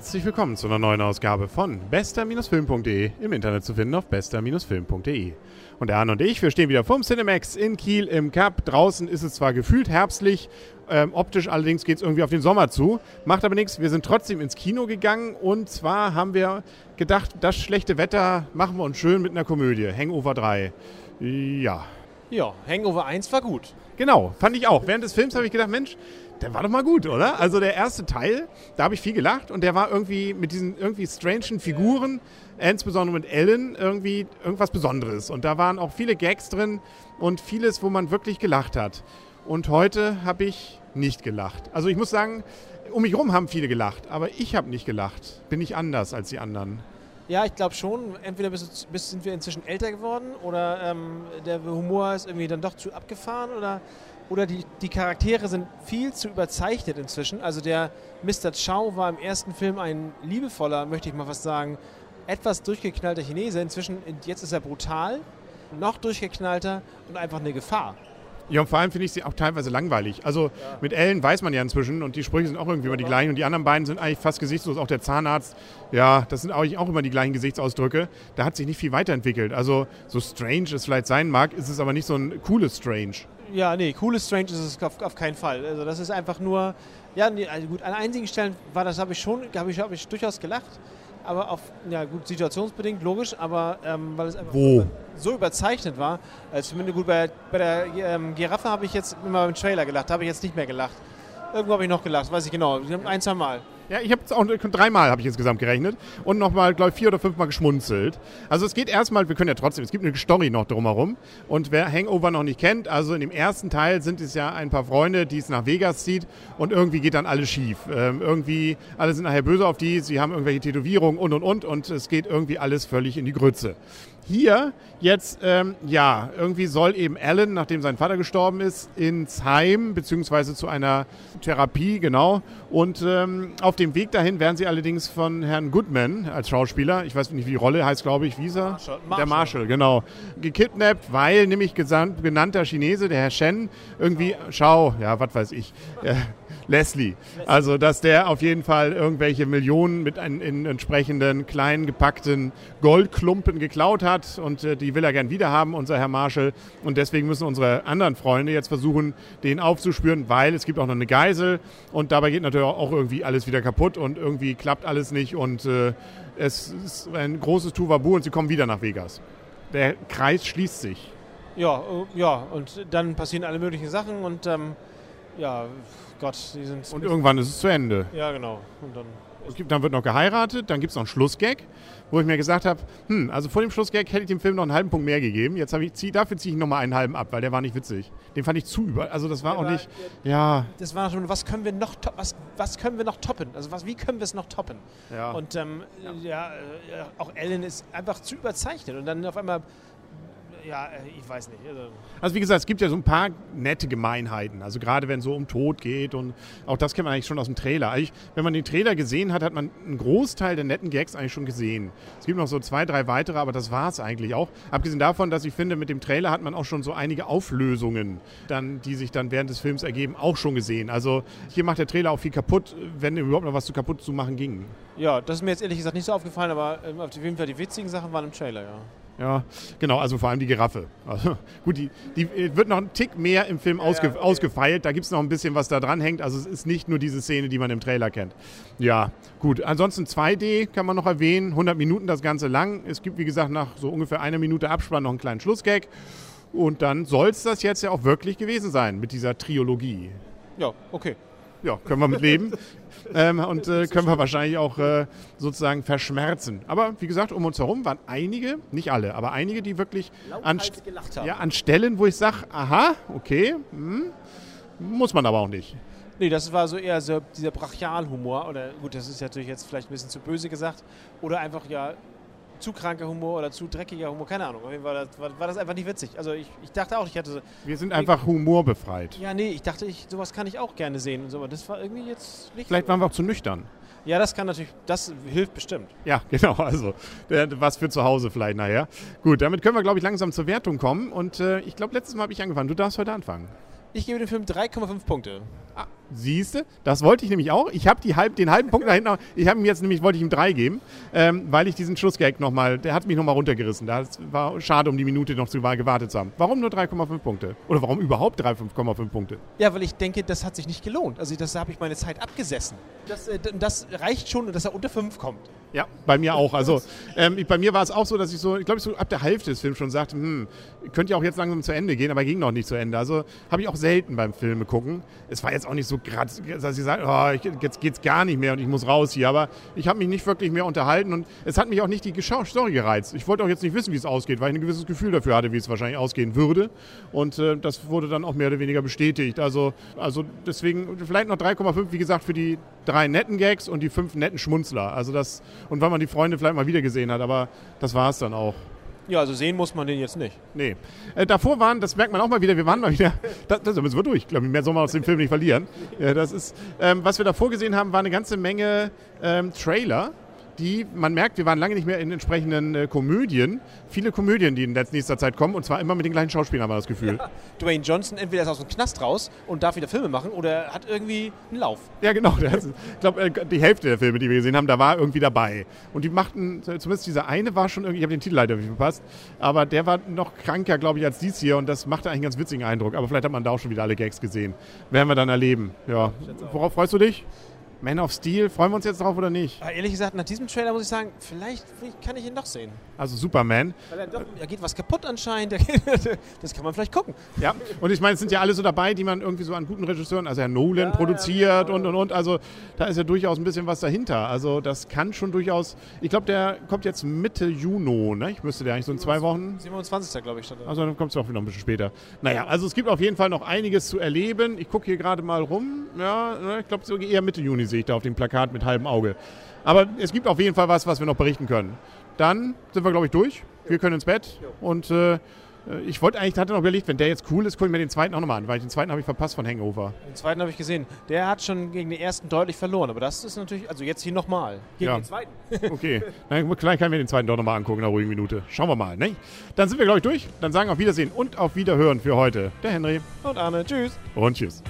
Herzlich willkommen zu einer neuen Ausgabe von bester-film.de im Internet zu finden auf bester-film.de. Und der Arne und ich, wir stehen wieder vorm Cinemax in Kiel im Cup. Draußen ist es zwar gefühlt herbstlich, ähm, optisch allerdings geht es irgendwie auf den Sommer zu. Macht aber nichts, wir sind trotzdem ins Kino gegangen und zwar haben wir gedacht, das schlechte Wetter machen wir uns schön mit einer Komödie. Hangover 3. Ja. Ja, Hangover 1 war gut. Genau, fand ich auch. Während des Films habe ich gedacht, Mensch, der war doch mal gut, oder? Also der erste Teil, da habe ich viel gelacht und der war irgendwie mit diesen irgendwie strangen Figuren, insbesondere mit Ellen, irgendwie irgendwas Besonderes. Und da waren auch viele Gags drin und vieles, wo man wirklich gelacht hat. Und heute habe ich nicht gelacht. Also ich muss sagen, um mich herum haben viele gelacht, aber ich habe nicht gelacht. Bin ich anders als die anderen. Ja, ich glaube schon. Entweder bist, bist, sind wir inzwischen älter geworden oder ähm, der Humor ist irgendwie dann doch zu abgefahren oder oder die, die Charaktere sind viel zu überzeichnet inzwischen. Also der Mr. Chow war im ersten Film ein liebevoller, möchte ich mal fast sagen, etwas durchgeknallter Chinese. Inzwischen, jetzt ist er brutal, noch durchgeknallter und einfach eine Gefahr. Ja, und vor allem finde ich sie auch teilweise langweilig. Also ja. mit Ellen weiß man ja inzwischen und die Sprüche sind auch irgendwie immer die gleichen und die anderen beiden sind eigentlich fast gesichtslos. Auch der Zahnarzt, ja, das sind eigentlich auch immer die gleichen Gesichtsausdrücke. Da hat sich nicht viel weiterentwickelt. Also so strange es vielleicht sein mag, ist es aber nicht so ein cooles Strange. Ja, nee, cooles Strange ist es auf, auf, keinen Fall. Also das ist einfach nur, ja, nee, also gut, an einigen Stellen war das, habe ich schon, habe ich, hab ich durchaus gelacht, aber auf, ja gut, situationsbedingt, logisch, aber ähm, weil es einfach Wo? so überzeichnet war, also zumindest gut, bei, bei der ähm, Giraffe habe ich jetzt immer beim Trailer gelacht, habe ich jetzt nicht mehr gelacht. Irgendwo habe ich noch gelacht, weiß ich genau, ein, zwei Mal. Ja, ich habe es auch dreimal habe ich insgesamt gerechnet und nochmal, glaube ich, vier oder fünfmal geschmunzelt. Also es geht erstmal, wir können ja trotzdem, es gibt eine Story noch drumherum. Und wer Hangover noch nicht kennt, also in dem ersten Teil sind es ja ein paar Freunde, die es nach Vegas zieht und irgendwie geht dann alles schief. Ähm, irgendwie, alle sind nachher böse auf die, sie haben irgendwelche Tätowierungen und und und und es geht irgendwie alles völlig in die Grütze. Hier jetzt, ähm, ja, irgendwie soll eben Alan, nachdem sein Vater gestorben ist, ins Heim, beziehungsweise zu einer Therapie, genau. Und ähm, auf dem Weg dahin werden sie allerdings von Herrn Goodman als Schauspieler, ich weiß nicht, wie die Rolle heißt, glaube ich, wie ist er? Marshall. Der Marshall, genau. Gekidnappt, weil nämlich genannter Chinese, der Herr Shen, irgendwie, schau, ja, was weiß ich, Leslie. Also, dass der auf jeden Fall irgendwelche Millionen mit ein, in entsprechenden kleinen gepackten Goldklumpen geklaut hat und äh, die will er gern wiederhaben, unser Herr Marshall. Und deswegen müssen unsere anderen Freunde jetzt versuchen, den aufzuspüren, weil es gibt auch noch eine Geisel und dabei geht natürlich auch irgendwie alles wieder kaputt und irgendwie klappt alles nicht und äh, es ist ein großes Tuvabu und sie kommen wieder nach Vegas. Der Kreis schließt sich. Ja, äh, ja, und dann passieren alle möglichen Sachen und ähm, ja, Gott, die sind. Und irgendwann ist es zu Ende. Ja, genau. Und dann, gibt, dann wird noch geheiratet, dann gibt es noch einen Schlussgag, wo ich mir gesagt habe, hm, also vor dem Schlussgag hätte ich dem Film noch einen halben Punkt mehr gegeben. Jetzt ich, zieh, dafür ziehe ich nochmal einen halben ab, weil der war nicht witzig. Den fand ich zu über. Also das war der auch war, nicht. ja. Das war schon, was können wir noch was, was können wir noch toppen? Also was, wie können wir es noch toppen? Ja. Und ähm, ja. ja, äh, auch Ellen ist einfach zu überzeichnet. Und dann auf einmal ja, äh, ich weiß nicht. Also, also, wie gesagt, es gibt ja so ein paar nette Gemeinheiten. Also gerade wenn es so um Tod geht und auch das kennt man eigentlich schon aus dem Trailer. Eigentlich, wenn man den Trailer gesehen hat, hat man einen Großteil der netten Gags eigentlich schon gesehen. Es gibt noch so zwei, drei weitere, aber das war es eigentlich auch. Abgesehen davon, dass ich finde, mit dem Trailer hat man auch schon so einige Auflösungen, dann, die sich dann während des Films ergeben, auch schon gesehen. Also hier macht der Trailer auch viel kaputt, wenn überhaupt noch was zu kaputt zu machen ging. Ja, das ist mir jetzt ehrlich gesagt nicht so aufgefallen, aber ähm, auf jeden Fall die witzigen Sachen waren im Trailer, ja. Ja, genau, also vor allem die Giraffe. Also, gut, die, die wird noch einen Tick mehr im Film ausge, ja, okay. ausgefeilt. Da gibt es noch ein bisschen, was da dran hängt. Also es ist nicht nur diese Szene, die man im Trailer kennt. Ja, gut. Ansonsten 2D kann man noch erwähnen. 100 Minuten das Ganze lang. Es gibt, wie gesagt, nach so ungefähr einer Minute Abspann noch einen kleinen Schlussgag. Und dann soll es das jetzt ja auch wirklich gewesen sein mit dieser Triologie. Ja, okay ja, können wir mit leben. ähm, und äh, können wir wahrscheinlich auch äh, sozusagen verschmerzen. Aber wie gesagt, um uns herum waren einige, nicht alle, aber einige, die wirklich an, ja, an Stellen, wo ich sage, aha, okay, hm, muss man aber auch nicht. Nee, das war so eher so dieser Brachialhumor. Oder gut, das ist natürlich jetzt vielleicht ein bisschen zu böse gesagt. Oder einfach ja zu kranker Humor oder zu dreckiger Humor, keine Ahnung. Auf jeden Fall war, war das einfach nicht witzig. Also ich, ich dachte auch, ich hatte so. Wir sind einfach humorbefreit. Ja, nee, ich dachte, ich, sowas kann ich auch gerne sehen und so, aber das war irgendwie jetzt nicht. Vielleicht waren wir auch zu nüchtern. Ja, das kann natürlich, das hilft bestimmt. Ja, genau, also was für zu Hause vielleicht nachher. Gut, damit können wir, glaube ich, langsam zur Wertung kommen. Und äh, ich glaube, letztes Mal habe ich angefangen. Du darfst heute anfangen. Ich gebe dem Film 3,5 Punkte. Ah, Siehste, das wollte ich nämlich auch. Ich habe halb, den halben Punkt da hinten, ich habe ihm jetzt nämlich, wollte ich ihm drei geben, ähm, weil ich diesen Schlussgag nochmal, der hat mich nochmal runtergerissen. Das war schade, um die Minute noch zu gewartet zu haben. Warum nur 3,5 Punkte? Oder warum überhaupt 3,5 Punkte? Ja, weil ich denke, das hat sich nicht gelohnt. Also das habe ich meine Zeit abgesessen. Das, äh, das reicht schon, dass er unter 5 kommt. Ja, bei mir auch. Also ähm, bei mir war es auch so, dass ich so, ich glaube, ich so ab der Hälfte des Films schon sagte, hm, könnte ja auch jetzt langsam zu Ende gehen, aber ging noch nicht zu Ende. Also habe ich auch selten beim Filme gucken. Es war jetzt auch nicht so gerade, dass ich sage, oh, ich, jetzt geht's gar nicht mehr und ich muss raus hier. Aber ich habe mich nicht wirklich mehr unterhalten und es hat mich auch nicht die Story gereizt. Ich wollte auch jetzt nicht wissen, wie es ausgeht, weil ich ein gewisses Gefühl dafür hatte, wie es wahrscheinlich ausgehen würde. Und äh, das wurde dann auch mehr oder weniger bestätigt. Also, also deswegen vielleicht noch 3,5, wie gesagt, für die drei netten Gags und die fünf netten Schmunzler. Also das, und weil man die Freunde vielleicht mal wieder gesehen hat, aber das war es dann auch. Ja, also sehen muss man den jetzt nicht. Nee. Äh, davor waren, das merkt man auch mal wieder, wir waren mal wieder, das, das müssen wir durch, glaube ich, mehr soll man aus dem Film nicht verlieren. Ja, das ist, ähm, was wir davor gesehen haben, war eine ganze Menge ähm, Trailer die, man merkt, wir waren lange nicht mehr in entsprechenden äh, Komödien. Viele Komödien, die in nächster Zeit kommen und zwar immer mit den gleichen Schauspielern, haben wir das Gefühl. Ja. Dwayne Johnson entweder ist aus dem Knast raus und darf wieder Filme machen oder hat irgendwie einen Lauf. Ja, genau. Ist, ich glaube, äh, die Hälfte der Filme, die wir gesehen haben, da war irgendwie dabei. Und die machten, zumindest dieser eine war schon irgendwie, ich habe den Titel leider nicht verpasst, aber der war noch kranker, glaube ich, als dies hier und das machte eigentlich einen ganz witzigen Eindruck. Aber vielleicht hat man da auch schon wieder alle Gags gesehen. Werden wir dann erleben. Ja. Worauf freust du dich? Man of Steel, freuen wir uns jetzt drauf oder nicht? Aber ehrlich gesagt, nach diesem Trailer muss ich sagen, vielleicht kann ich ihn doch sehen. Also Superman. Weil er doch, da geht was kaputt anscheinend. das kann man vielleicht gucken. Ja, und ich meine, es sind ja alle so dabei, die man irgendwie so an guten Regisseuren, also Herr Nolan ja, produziert ja, genau. und und und. Also da ist ja durchaus ein bisschen was dahinter. Also das kann schon durchaus. Ich glaube, der kommt jetzt Mitte Juni, ne? Ich müsste der eigentlich so in zwei Wochen. 27. glaube ich. Stand also dann kommt es auch wieder ein bisschen später. Naja, also es gibt auf jeden Fall noch einiges zu erleben. Ich gucke hier gerade mal rum. Ja, ne, ich glaube, so eher Mitte Juni sehe ich da auf dem Plakat mit halbem Auge. Aber es gibt auf jeden Fall was, was wir noch berichten können. Dann sind wir, glaube ich, durch. Wir können ins Bett. Und äh, ich wollte eigentlich, hatte noch überlegt, wenn der jetzt cool ist, gucke ich mir den zweiten auch nochmal an, weil den zweiten habe ich verpasst von Hangover. Den zweiten habe ich gesehen. Der hat schon gegen den ersten deutlich verloren, aber das ist natürlich, also jetzt hier nochmal. Gegen ja. den zweiten. okay, dann vielleicht können wir den zweiten doch nochmal angucken in einer ruhigen Minute. Schauen wir mal, ne? Dann sind wir, glaube ich, durch. Dann sagen wir auf Wiedersehen und auf Wiederhören für heute. Der Henry. Und Arne. Tschüss. Und tschüss.